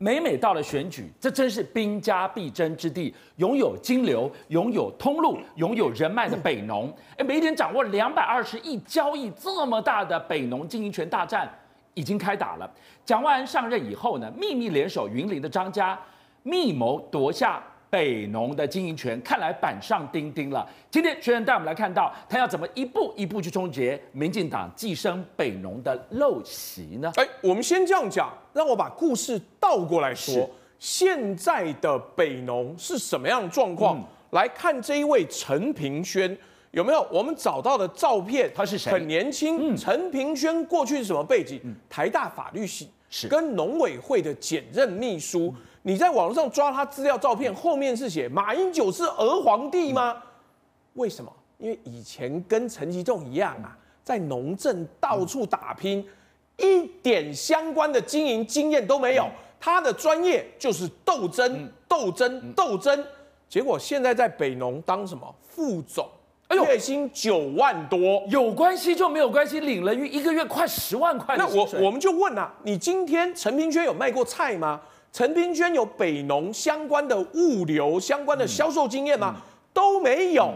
每每到了选举，这真是兵家必争之地。拥有金流、拥有通路、拥有人脉的北农，哎，每天掌握两百二十亿交易这么大的北农经营权大战已经开打了。蒋万安上任以后呢，秘密联手云林的张家，密谋夺下。北农的经营权看来板上钉钉了。今天学员带我们来看到，他要怎么一步一步去终结民进党寄生北农的陋习呢？哎，我们先这样讲，让我把故事倒过来说。是现在的北农是什么样的状况？嗯、来看这一位陈平轩有没有？我们找到的照片，他是谁？很年轻。陈、嗯、平轩过去是什么背景？嗯、台大法律系，是跟农委会的检任秘书。嗯你在网上抓他资料照片，后面是写马英九是俄皇帝吗？为什么？因为以前跟陈吉仲一样啊，在农政到处打拼，一点相关的经营经验都没有。他的专业就是斗争、斗争、斗争。结果现在在北农当什么副总？哎呦，月薪九万多，有关系就没有关系，领了一个月快十万块。那我我们就问啊，你今天陈平轩有卖过菜吗？陈冰娟有北农相关的物流相关的销售经验吗？都没有，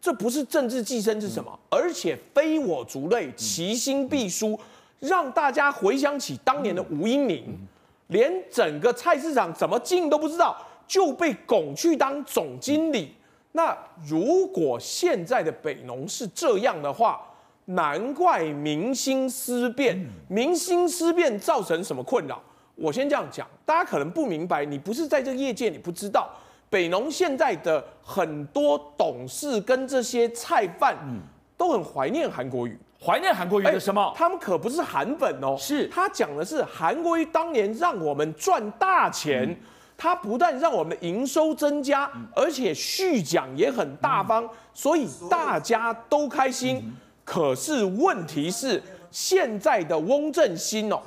这不是政治寄生是什么？嗯、而且非我族类，其心必输，让大家回想起当年的吴音宁，嗯、连整个菜市场怎么进都不知道，就被拱去当总经理。嗯、那如果现在的北农是这样的话，难怪民心思变，嗯、民心思变造成什么困扰？我先这样讲，大家可能不明白，你不是在这个业界，你不知道北农现在的很多董事跟这些菜贩，嗯，都很怀念韩国瑜，怀念韩国瑜的什么？欸，他们可不是韩粉哦，是他讲的是韩国瑜当年让我们赚大钱，嗯，他不但让我们营收增加，嗯，而且续奖也很大方，嗯，所以大家都开心。嗯，可是问题是现在的翁振兴哦。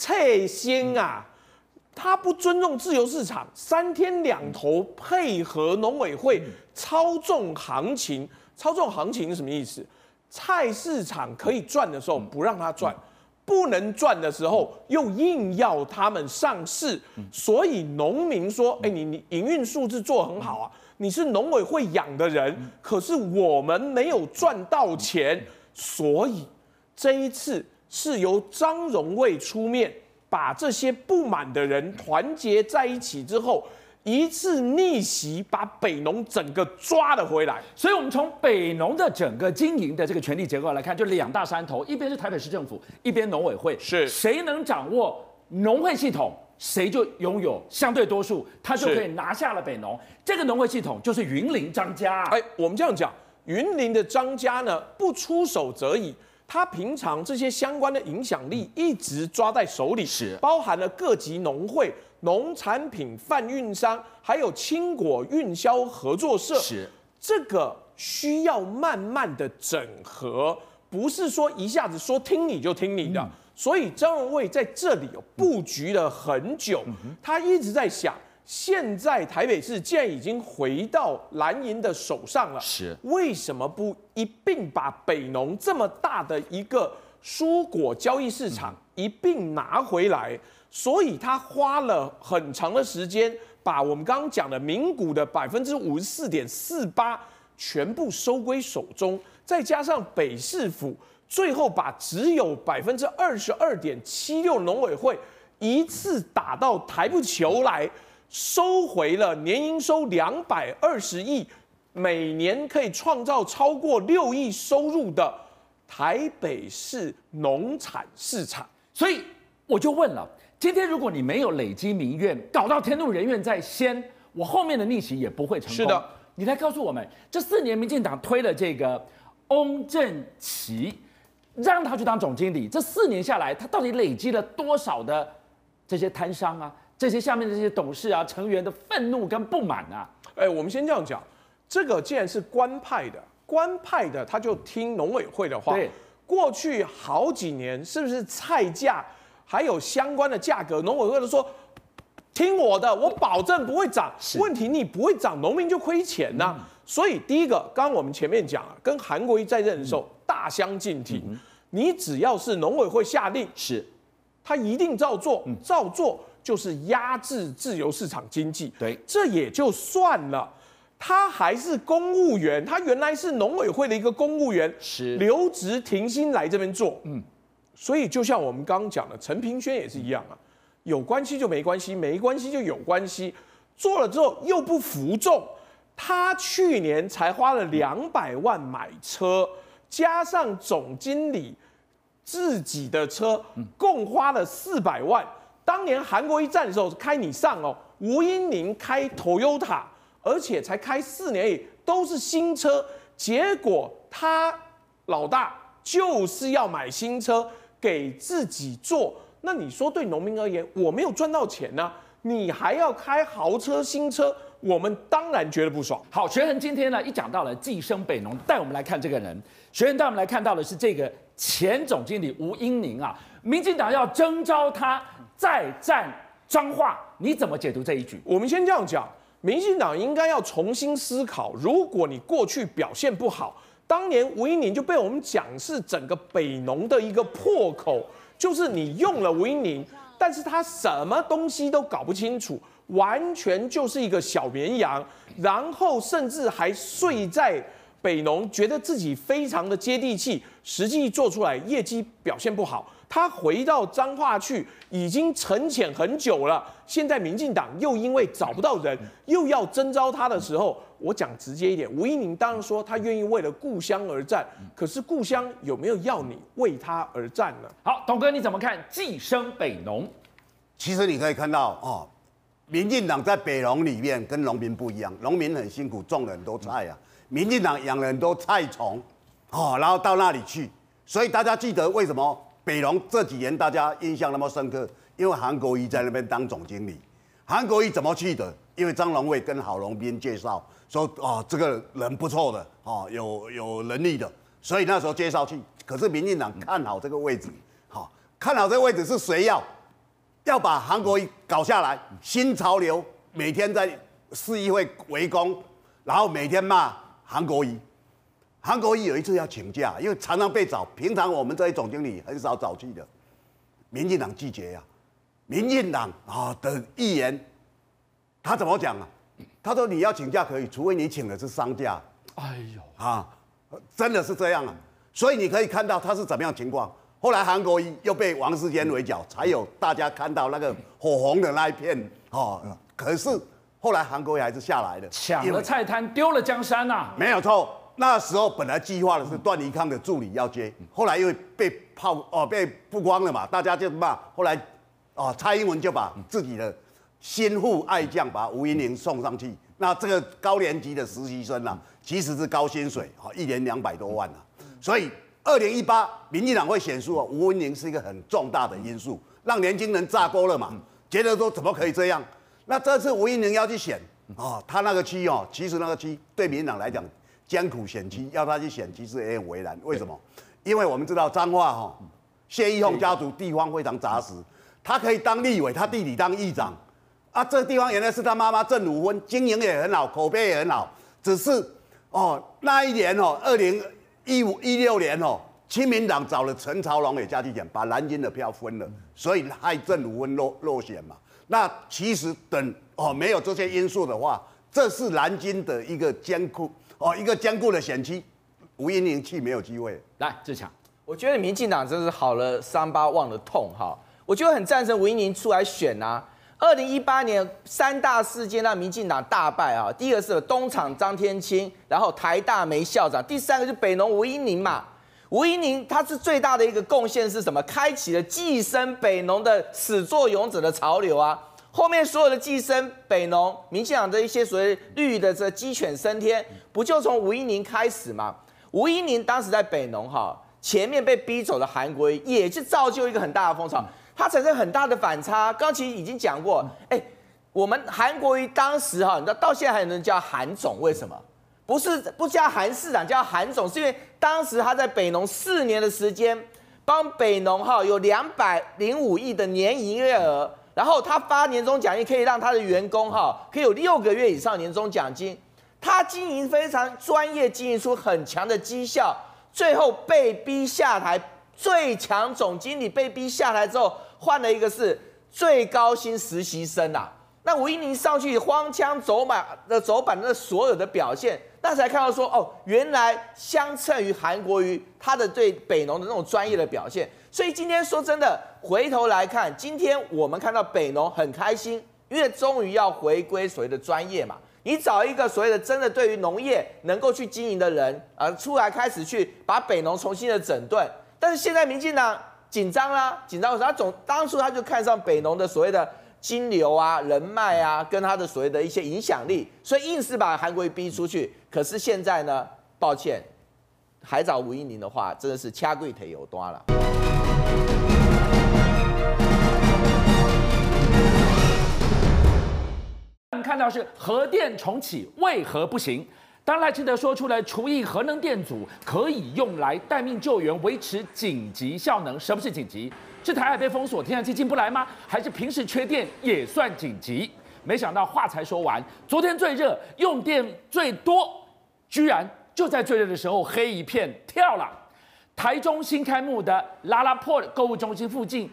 嗯蔡先啊，他不尊重自由市场，三天两头配合农委会操纵行情，操纵行情是什么意思？菜市场可以赚的时候不让他赚，不能赚的时候又硬要他们上市，所以农民说：“哎，你你营运数字做很好啊，你是农委会养的人，可是我们没有赚到钱，所以这一次。”是由张荣卫出面，把这些不满的人团结在一起之后，一次逆袭，把北农整个抓了回来。所以，我们从北农的整个经营的这个权力结构来看，就两大山头，一边是台北市政府，一边农委会。是，谁能掌握农会系统，谁就拥有相对多数，他就可以拿下了北农。这个农会系统就是云林张家。哎，我们这样讲，云林的张家呢，不出手则已。他平常这些相关的影响力一直抓在手里，是包含了各级农会、农产品贩运商，还有青果运销合作社。是这个需要慢慢的整合，不是说一下子说听你就听你的。嗯、所以张荣味在这里有布局了很久，嗯、他一直在想。现在台北市既然已经回到蓝营的手上了，是为什么不一并把北农这么大的一个蔬果交易市场一并拿回来？所以他花了很长的时间，把我们刚刚讲的名股的百分之五十四点四八全部收归手中，再加上北市府，最后把只有百分之二十二点七六农委会一次打到台不球来。收回了年营收两百二十亿，每年可以创造超过六亿收入的台北市农产市场。所以我就问了：今天如果你没有累积民怨，搞到天怒人怨在先，我后面的逆袭也不会成功。是的，你来告诉我们，这四年民进党推了这个翁振奇，让他去当总经理，这四年下来，他到底累积了多少的这些摊商啊？这些下面的这些董事啊、成员的愤怒跟不满啊，哎，我们先这样讲，这个既然是官派的，官派的他就听农委会的话。对，过去好几年是不是菜价还有相关的价格，农委会都说听我的，我保证不会涨。是问题你不会涨，农民就亏钱呐、啊。嗯、所以第一个，刚刚我们前面讲啊，跟韩国一在任的时候、嗯、大相径庭。嗯、你只要是农委会下令，是，他一定照做，照做。就是压制自由市场经济。对，这也就算了，他还是公务员，他原来是农委会的一个公务员，是留职停薪来这边做。嗯，所以就像我们刚刚讲的，陈平轩也是一样啊，有关系就没关系，没关系就有关系，做了之后又不服众。他去年才花了两百万买车，加上总经理自己的车，共花了四百万。当年韩国一战的时候开你上哦，吴英宁开 Toyota，而且才开四年而已都是新车。结果他老大就是要买新车给自己做，那你说对农民而言，我没有赚到钱呢、你还要开豪车新车？我们当然觉得不爽。好，学恒今天呢一讲到了寄生北农，带我们来看这个人。学恒带我们来看到的是这个前总经理吴英宁啊，民进党要征召他再战彰化，你怎么解读这一局？我们先这样讲，民进党应该要重新思考，如果你过去表现不好，当年吴音宁就被我们讲是整个北农的一个破口，就是你用了吴音宁，但是他什么东西都搞不清楚。完全就是一个小绵羊，然后甚至还睡在北农，觉得自己非常的接地气，实际做出来业绩表现不好。他回到彰化去，已经沉潜很久了。现在民进党又因为找不到人，又要征召他的时候，我讲直接一点，吴音宁当然说他愿意为了故乡而战，可是故乡有没有要你为他而战呢？好，董哥你怎么看寄生北农？其实你可以看到哦。民进党在北农里面跟农民不一样，农民很辛苦，种了很多菜啊。民进党养了很多菜虫，哦，然后到那里去，所以大家记得为什么北龙这几年大家印象那么深刻？因为韩国瑜在那边当总经理。韩国瑜怎么去的？因为张荣卫跟郝龙斌介绍说，哦，这个人不错的，哦，有有能力的，所以那时候介绍去。可是民进党看好这个位置，好，看好这个位置是谁要？要把韩国瑜搞下来，新潮流每天在市议会围攻，然后每天骂韩国瑜。韩国瑜有一次要请假，因为常常被找。平常我们这些总经理很少找去的，民进党拒绝呀。民进党啊的议员，他怎么讲啊？他说你要请假可以，除非你请的是丧假。哎呦啊，真的是这样啊。所以你可以看到他是怎么样情况。后来韩国瑜又被王世坚围剿，才有大家看到那个火红的那一片哦。可是后来韩国瑜还是下来了，抢了菜摊，丢了江山呐、啊。没有错，那时候本来计划的是段宜康的助理要接，后来因为被泡哦被曝光了嘛，大家就骂。后来哦蔡英文就把自己的心腹爱将把吴英玲送上去。那这个高年级的实习生啊，其实是高薪水，哦一年两百多万啊，所以。二零一八，民进党会选输啊，吴英玲是一个很重大的因素，让年轻人炸锅了嘛，觉得说怎么可以这样？那这次吴英玲要去选啊，他那个区哦，其实那个区对民进党来讲艰苦选区，要他去选其实也很为难。为什么？因为我们知道彰化哈，谢奕凤家族地方非常扎实，他可以当立委，他弟弟当议长啊，这个地方原来是他妈妈郑汝芬，经营也很好，口碑也很好，只是哦那一年哦二零。一五一六年哦，亲民党找了陈朝龙也加去选，把南京的票分了，所以害郑汝芬落落选嘛。那其实等哦没有这些因素的话，这是南京的一个坚固哦一个坚固的选区，吴音宁去没有机会。来志强，我觉得民进党真是好了伤疤忘了痛哈，我就很赞成吴英宁出来选啊。二零一八年三大事件让民进党大败啊！第一个是东厂张天青，然后台大没校长，第三个是北农吴英宁嘛。吴英宁他是最大的一个贡献是什么？开启了寄生北农的始作俑者的潮流啊！后面所有的寄生北农，民进党的一些所谓绿的这鸡犬升天，不就从吴音宁开始吗？吴音宁当时在北农哈，前面被逼走的韩国瑜，也是造就一个很大的风潮。它产生很大的反差，刚其实已经讲过，哎、我们韩国瑜当时哈，你知道到现在还有人叫韩总，为什么？不是不叫韩市长，叫韩总，是因为当时他在北农四年的时间，帮北农哈有两百零五亿的年营业额，然后他发年终奖金，可以让他的员工哈可以有六个月以上年终奖金，他经营非常专业，经营出很强的绩效，最后被逼下台，最强总经理被逼下台之后。换了一个是最高薪实习生啊。那吴音宁上去荒腔走马的走板的所有的表现，那才看到说哦，原来相称于韩国瑜他的对北农的那种专业的表现。所以今天说真的，回头来看，今天我们看到北农很开心，因为终于要回归所谓的专业嘛。你找一个所谓的真的对于农业能够去经营的人，啊出来开始去把北农重新的整顿。但是现在民进党紧张啦，紧张的时候，他总当初他就看上北农的所谓的。金流啊，人脉啊，跟他的所谓的一些影响力，所以硬是把韩国瑜逼出去。可是现在呢，抱歉，还找吴音宁的话，真的是掐柜腿有端了。看到是核电重启为何不行？当赖清德说出来，除役核能电阻可以用来待命救援，维持紧急效能。什么是紧急？是台海被封锁，天然气进不来吗？还是平时缺电也算紧急？没想到话才说完，昨天最热、用电最多，居然就在最热的时候黑一片跳了。台中新开幕的拉拉破购物中心附近，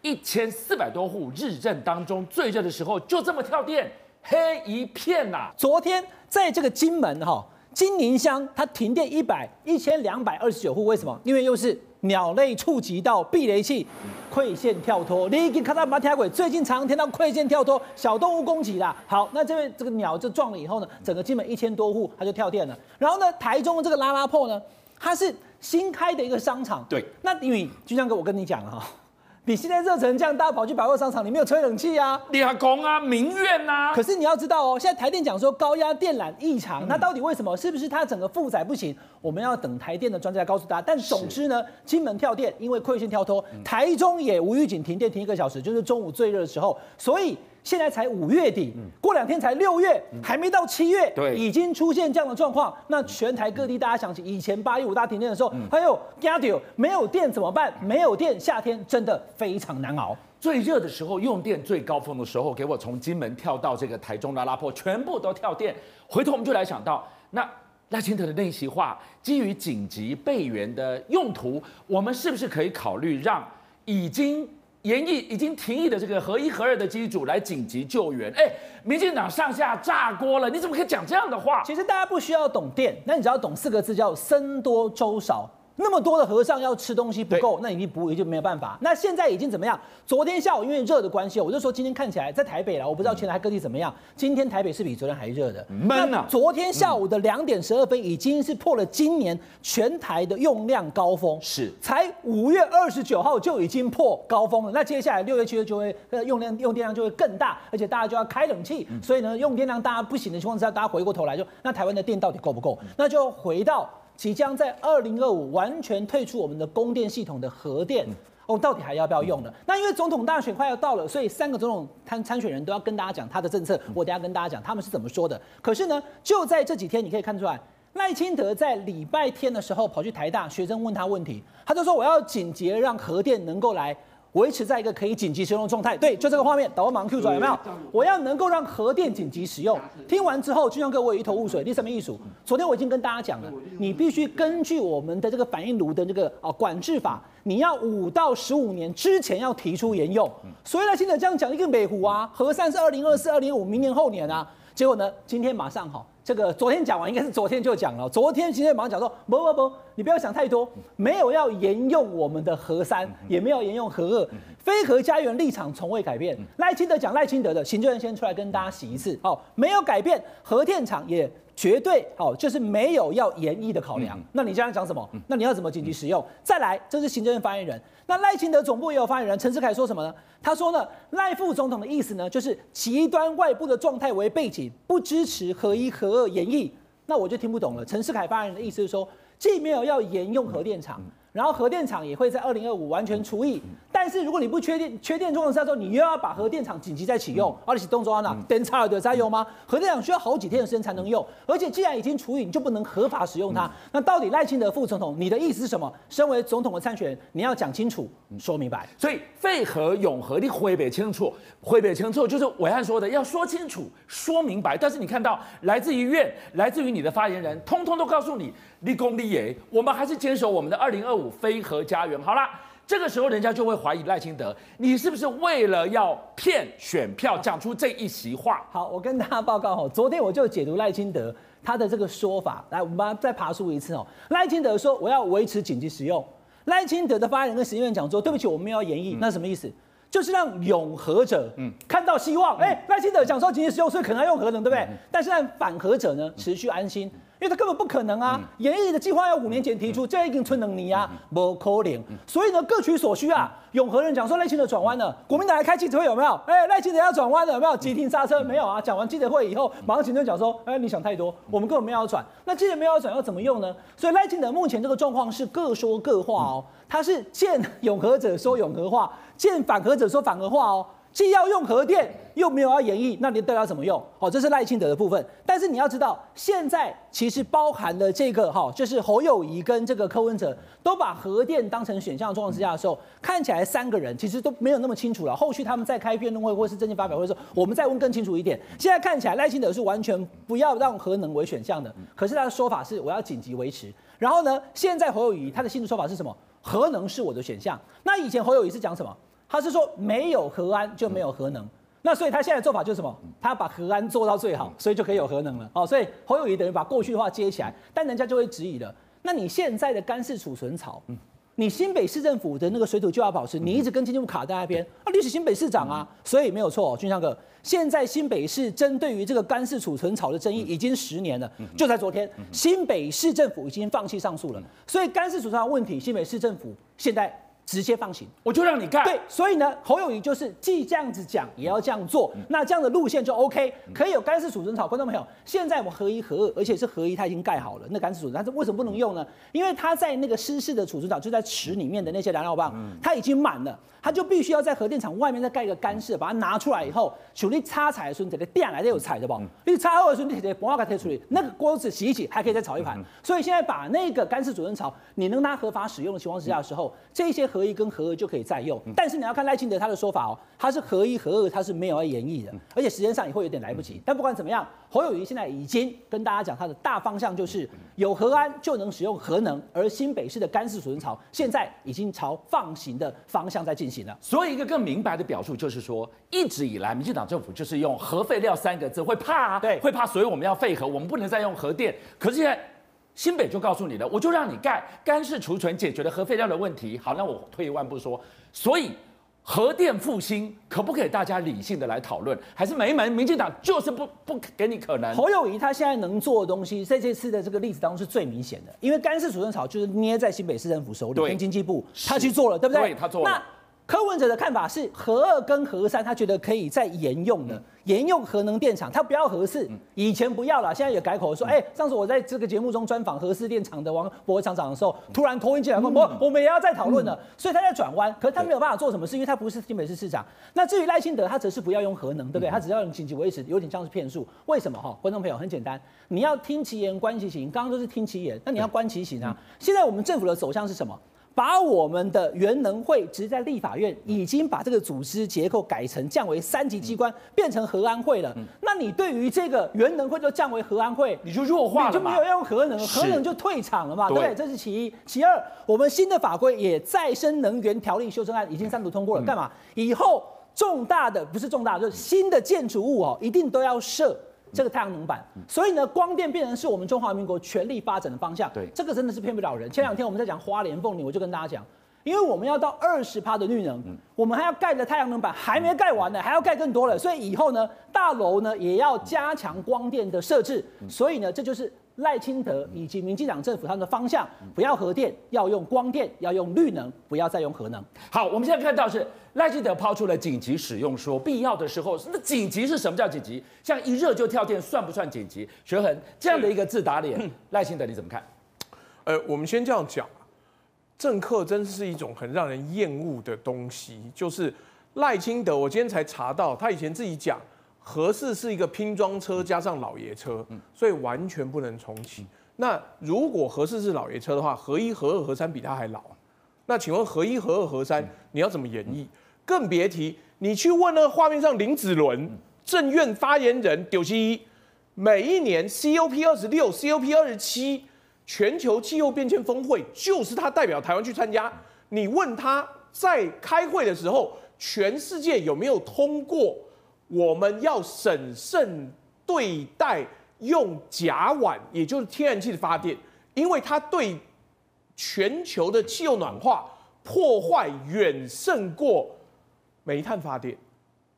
一千四百多户日正当中最热的时候就这么跳电，黑一片呐、昨天在这个金门哈金宁乡，它停电一百一千两百二十九户，为什么？因为又是。鸟类触及到避雷器，馈线跳脱。你已经看到马铁轨，最近常常听到馈线跳脱，小动物攻击啦。好，那这边这个鸟就撞了以后呢，整个金门一千多户它就跳电了。然后呢，台中的这个拉拉破呢，它是新开的一个商场。对，那因为就像哥我跟你讲了哈。你现在热成这样，大家跑去百货商场，你没有吹冷气啊？立功啊，民怨啊。可是你要知道哦，现在台电讲说高压电缆异常，那到底为什么？是不是它整个负载不行？我们要等台电的专家告诉大家。但总之呢，金门跳电，因为馈线跳脱，台中也无预警停电停一个小时，就是中午最热的时候，所以。现在才五月底，过两天才六月，还没到七月，对，已经出现这样的状况。那全台各地，大家想起以前八一五大停电的时候，还有加掉没有电怎么办？没有电，夏天真的非常难熬。最热的时候，用电最高峰的时候，给我从金门跳到这个台中拉拉破，全部都跳电。回头我们就来想到，那赖清德的那席话，基于紧急备援的用途，我们是不是可以考虑让已经？延役已经停役的这个合一合二的机组来紧急救援，哎，民进党上下炸锅了，你怎么可以讲这样的话？其实大家不需要懂电，那你只要懂四个字，叫僧多粥少。那么多的和尚要吃东西不够，那已经不也就没有办法。那现在已经怎么样？昨天下午因为热的关系，我就说今天看起来在台北了，我不知道全台各地怎么样。今天台北是比昨天还热的，闷啊！昨天下午的两点十二分已经是破了今年全台的用量高峰，是才五月二十九号就已经破高峰了。那接下来六月七月就会用量用电量就会更大，而且大家就要开冷气，所以呢用电量大家不行的情况之下，大家回过头来就那台湾的电到底够不够？那就回到。即将在二零二五完全退出我们的供电系统的核电，哦，到底还要不要用呢？那因为总统大选快要到了，所以三个总统参参选人都要跟大家讲他的政策。我等下跟大家讲他们是怎么说的。可是呢，就在这几天，你可以看出来，赖清德在礼拜天的时候跑去台大，学生问他问题，他就说我要紧急让核电能够来。维持在一个可以紧急使用的状态，对，就这个画面，导播马上 Q 出来有没有？我要能够让核电紧急使用。听完之后，就像各位一头雾水。第三名艺术，昨天我已经跟大家讲了，你必须根据我们的这个反应炉的这个啊管制法，你要五到十五年之前要提出延用。所以呢，现在这样讲一个美湖啊，核三是二零二四、二零二五，明年后年啊。结果呢，今天马上好。这个昨天讲完，应该是昨天就讲了。昨天今天马上讲说，不不不，你不要想太多，没有要沿用我们的核三，也没有沿用核二，非核家园立场从未改变。赖清德讲赖清德的，行政院先出来跟大家洗一次，哦，没有改变，核电厂也绝对哦，就是没有要延役的考量。那你将来讲什么？那你要怎么紧急使用？再来，这是行政院发言人。那赖清德总部也有发言人陈世凯说什么呢？他说呢，赖副总统的意思呢，就是极端外部的状态为背景，不支持合一合二延役。那我就听不懂了。陈世凯发言人的意思是说，既没有要延用核电厂。然后核电厂也会在二零二五完全除役，但是如果你不缺电、缺电状况下说，你又要把核电厂紧急再启用，而且动作哪电差了的再用吗？核电厂需要好几天的时间才能用，而且既然已经除役，你就不能合法使用它。那到底赖清德副总统，你的意思是什么？身为总统的参选人，你要讲清楚、说明白。所以废核永和你回北清楚，回北清楚就是伟汉说的要说清楚、说明白。但是你看到来自于院、来自于你的发言人，通通都告诉你。立功立业，我们还是坚守我们的二零二五非核家园。好啦，这个时候人家就会怀疑赖清德，你是不是为了要骗选票讲出这一席话？好，我跟大家报告哦，昨天我就解读赖清德他的这个说法，来，我们再爬梳一次哦。赖清德说我要维持紧急使用，赖清德的发言人跟行政院讲说，对不起，我们要延役，嗯、那什么意思？就是让永和者嗯看到希望，哎、嗯，赖清德讲说紧急使用，所以可能要用核能，对不对？嗯、但是让反核者呢持续安心，因为他根本不可能啊，延役的计划要五年前提出，这已经存能力啊，不可能。所以呢，各取所需啊。永和人讲说赖清德转弯了，国民党来开记者会有没有？哎，赖清德要转弯了有没有？急停刹车没有啊？讲完记者会以后，马上行政讲说，哎，你想太多，我们根本没有要转。那既然没有要转，要怎么用呢？所以赖清德目前这个状况是各说各话哦，他是见永和者说永和话。见反核者说反核话哦，既要用核电，又没有要延役，那你到底要怎么用？哦，这是赖清德的部分。但是你要知道，现在其实包含了这个哈，就是侯友宜跟这个柯文哲都把核电当成选项状况之下的时候，看起来三个人其实都没有那么清楚了。后续他们再开辩论会或是政见发表会的时候，我们再问更清楚一点。现在看起来赖清德是完全不要让核能为选项的，可是他的说法是我要紧急维持。然后呢，现在侯友宜他的新的说法是什么？核能是我的选项。那以前侯友谊是讲什么？他是说没有核安就没有核能，那所以他现在做法就是什么？他把核安做到最好，所以就可以有核能了。哦，所以侯友谊等于把过去的话接起来，但人家就会质疑了。那你现在的干式储存槽，你新北市政府的那个水土就要保持，你一直跟经济部卡在那边啊，你是新北市长啊，所以没有错，俊相哥。现在新北市针对于这个干式储存槽的争议已经十年了，就在昨天，新北市政府已经放弃上诉了。所以干式储存槽问题，新北市政府现在。直接放行，我就让你干。对，所以呢，侯友谊就是既这样子讲，也要这样做。那这样的路线就 OK，可以有干式储存槽。观众朋友，现在我们合一合二，而且是合一，它已经盖好了那干式储存，但是为什么不能用呢？因为它在那个湿式的储存槽，就在池里面的那些燃料棒，它已经满了，它就必须要在核电厂外面再盖一个干式，把它拿出来以后，手你插彩的时候，你得电来得有柴的不？你插好的时候，你得把它给推出来，那个锅子洗一洗，还可以再炒一盘。所以现在把那个干式储存槽，你能拿合法使用的情况之下的时候，这些核一跟核二就可以再用，但是你要看赖清德他的说法哦，他是核一核二，他是没有要延役的，而且时间上也会有点来不及。但不管怎么样，侯友谊现在已经跟大家讲他的大方向就是有核安就能使用核能，而新北市的干式储存槽现在已经朝放行的方向在进行了。所以一个更明白的表述就是说，一直以来民进党政府就是用核废料三个字会怕啊，对，会怕，所以我们要废核，我们不能再用核电。可是现在。新北就告诉你了，我就让你盖干式储存，解决了核废料的问题。好，那我退一万步说，所以核电复兴可不可以大家理性的来讨论？还是没门？民进党就是不不给你可能。侯友谊他现在能做的东西，在这次的这个例子当中是最明显的，因为干式储存槽就是捏在新北市政府手里，跟经济部他去做了，对不对？对，他做了。柯文哲的看法是，核二跟核三，他觉得可以再沿用的，沿用核能电厂，他不要核四。以前不要了，现在也改口说，哎，上次我在这个节目中专访核四电厂的王博厂长的时候，突然拖音进来说，我我们也要再讨论了，所以他在转弯，可是他没有办法做什么事，因为他不是新北市市长。那至于赖清德，他则是不要用核能，对不对？他只要用紧急维持，有点像是骗术。为什么哈？观众朋友很简单，你要听其言观其行，刚刚都是听其言，那你要观其行啊。现在我们政府的走向是什么？把我们的原能会，直在立法院已经把这个组织结构改成降为三级机关，变成核安会了。那你对于这个原能会就降为核安会，你就弱化了，你就没有用核能，核能就退场了嘛，对不对？这是其一。其二，我们新的法规也再生能源条例修正案已经三读通过了，干嘛？以后重大的不是重大，就是新的建筑物哦，一定都要设。这个太阳能板，所以呢，光电变成是我们中华民国全力发展的方向。对，这个真的是骗不了人。前两天我们在讲花莲凤梨，我就跟大家讲，因为我们要到二十趴的绿能，我们还要盖的太阳能板还没盖完呢，还要盖更多了。所以以后呢，大楼呢也要加强光电的设置。所以呢，这就是。赖清德以及民进党政府他们的方向，不要核电，要用光电，要用绿能，不要再用核能。好，我们现在看到是赖清德抛出了紧急使用说，必要的时候，那紧急是什么叫紧急？像一热就跳电，算不算紧急？学恒这样的一个自打脸，赖清德你怎么看？呃，我们先这样讲，政客真是一种很让人厌恶的东西。就是赖清德，我今天才查到，他以前自己讲。核四是一个拼装车加上老爷车，所以完全不能重启。那如果合四是老爷车的话，合一、合二、合三比它还老。那请问合一、合二、合三你要怎么演绎？更别提你去问那个画面上林子伦政院发言人丢西一，每一年 COP 二十六、COP 二十七全球气候变迁峰会就是他代表台湾去参加。你问他在开会的时候，全世界有没有通过我们要审慎对待用甲烷，也就是天然气的发电？因为它对全球的气候暖化破坏远胜过煤炭发电。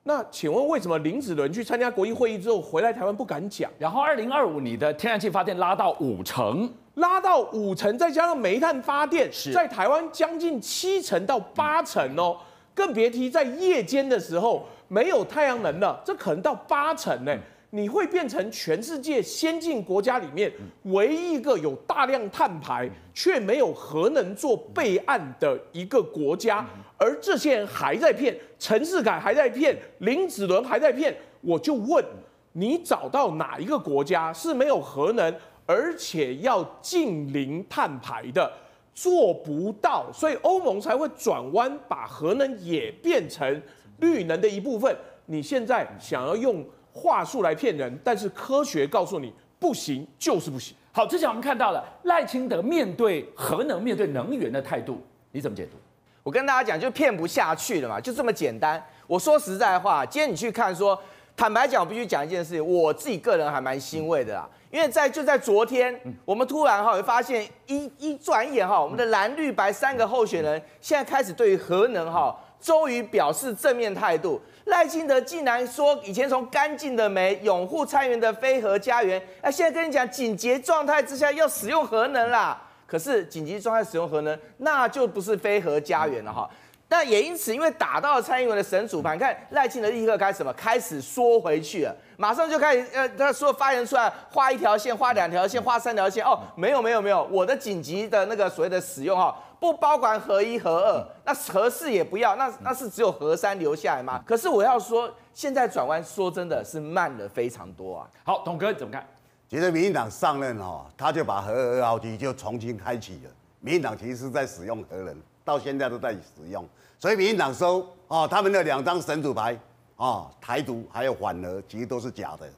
那请问为什么林子伦去参加国际会议之后回来台湾不敢讲？然后二零二五你的天然气发电拉到五成，拉到五成，再加上煤炭发电，是在台湾将近七成到八成哦，更别提在夜间的时候没有太阳能了，这可能到八成呢。你会变成全世界先进国家里面唯一一个有大量碳排却没有核能做备案的一个国家，而这些人还在骗，陈世凯还在骗，林子伦还在骗，我就问你，找到哪一个国家是没有核能而且要近零碳排的？做不到，所以欧盟才会转弯，把核能也变成绿能的一部分。你现在想要用？话术来骗人，但是科学告诉你不行，就是不行。好，之前我们看到了赖清德面对核能、面对能源的态度，你怎么解读？我跟大家讲，就骗不下去了嘛，就这么简单。我说实在话，今天你去看说，坦白讲，我必须讲一件事情，我自己个人还蛮欣慰的啦，因为在就在昨天，我们突然哈会发现一一转眼哈，我们的蓝绿白三个候选人现在开始对于核能哈，终于表示正面态度。赖清德竟然说以前从干净的煤拥护蔡英文的非核家园，哎，现在跟你讲紧急状态之下要使用核能啦。可是紧急状态使用核能，那就不是非核家园了哈。那也因此，因为打到了蔡英文的神主牌，看赖清德立刻开始什么，开始缩回去了，马上就开始呃，他说发言出来，画一条线，画两条线，画三条线，哦，没有没有没有，我的紧急的那个所谓的使用哈。不包括合一、核二，那合四也不要，那那是只有合三留下来吗？可是我要说，现在转弯说真的是慢了非常多啊。好，董哥你怎么看？觉得民进党上任哈，他就把核二号机就重新开启了。民进党其实是在使用核能，到现在都在使用。所以民进党收哦，他们的两张神主牌哦，台独还有反核，其实都是假的。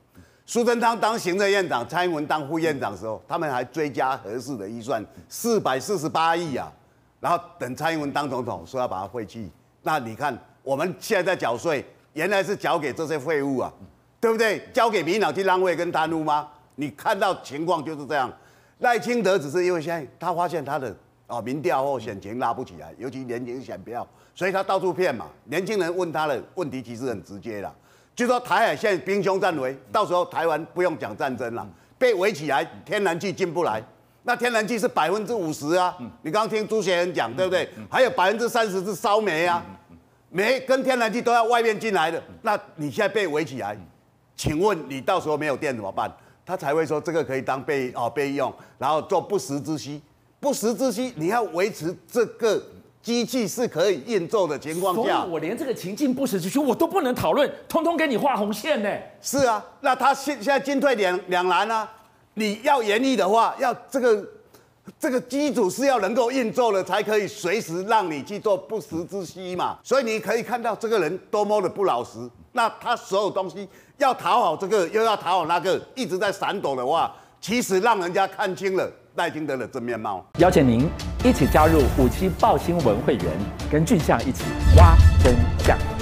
苏贞昌当行政院长，蔡英文当副院长的时候，他们还追加合适的预算四百四十八亿啊。然后等蔡英文当总统，说要把它废弃，那你看我们现在在缴税，原来是缴给这些废物啊，对不对？交给民进党去浪费跟贪污吗？你看到情况就是这样。赖清德只是因为现在他发现他的啊民调或选情拉不起来，尤其年轻选票，所以他到处骗嘛。年轻人问他的问题其实很直接啦，就说台海现在兵凶战危，到时候台湾不用讲战争了，被围起来，天然气进不来。那天然气是百分之五十啊，你刚刚听朱学恒讲，对不对？还有百分之三十是烧煤啊，煤跟天然气都要外面进来的。那你现在被围起来，请问你到时候没有电怎么办？他才会说这个可以当备哦备用，然后做不时之需。不时之需，你要维持这个机器是可以运作的情况下，我连这个情境不时之需我都不能讨论，通通给你画红线呢。是啊，那他现现在进退两两难啊。你要严厉的话，要这个这个机组是要能够运作了，才可以随时让你去做不时之需嘛。所以你可以看到这个人多么的不老实。那他所有东西要讨好这个，又要讨好那个，一直在闪躲的话，其实让人家看清了戴金德的真面貌。邀请您一起加入五七报新闻会员，跟俊相一起挖真相。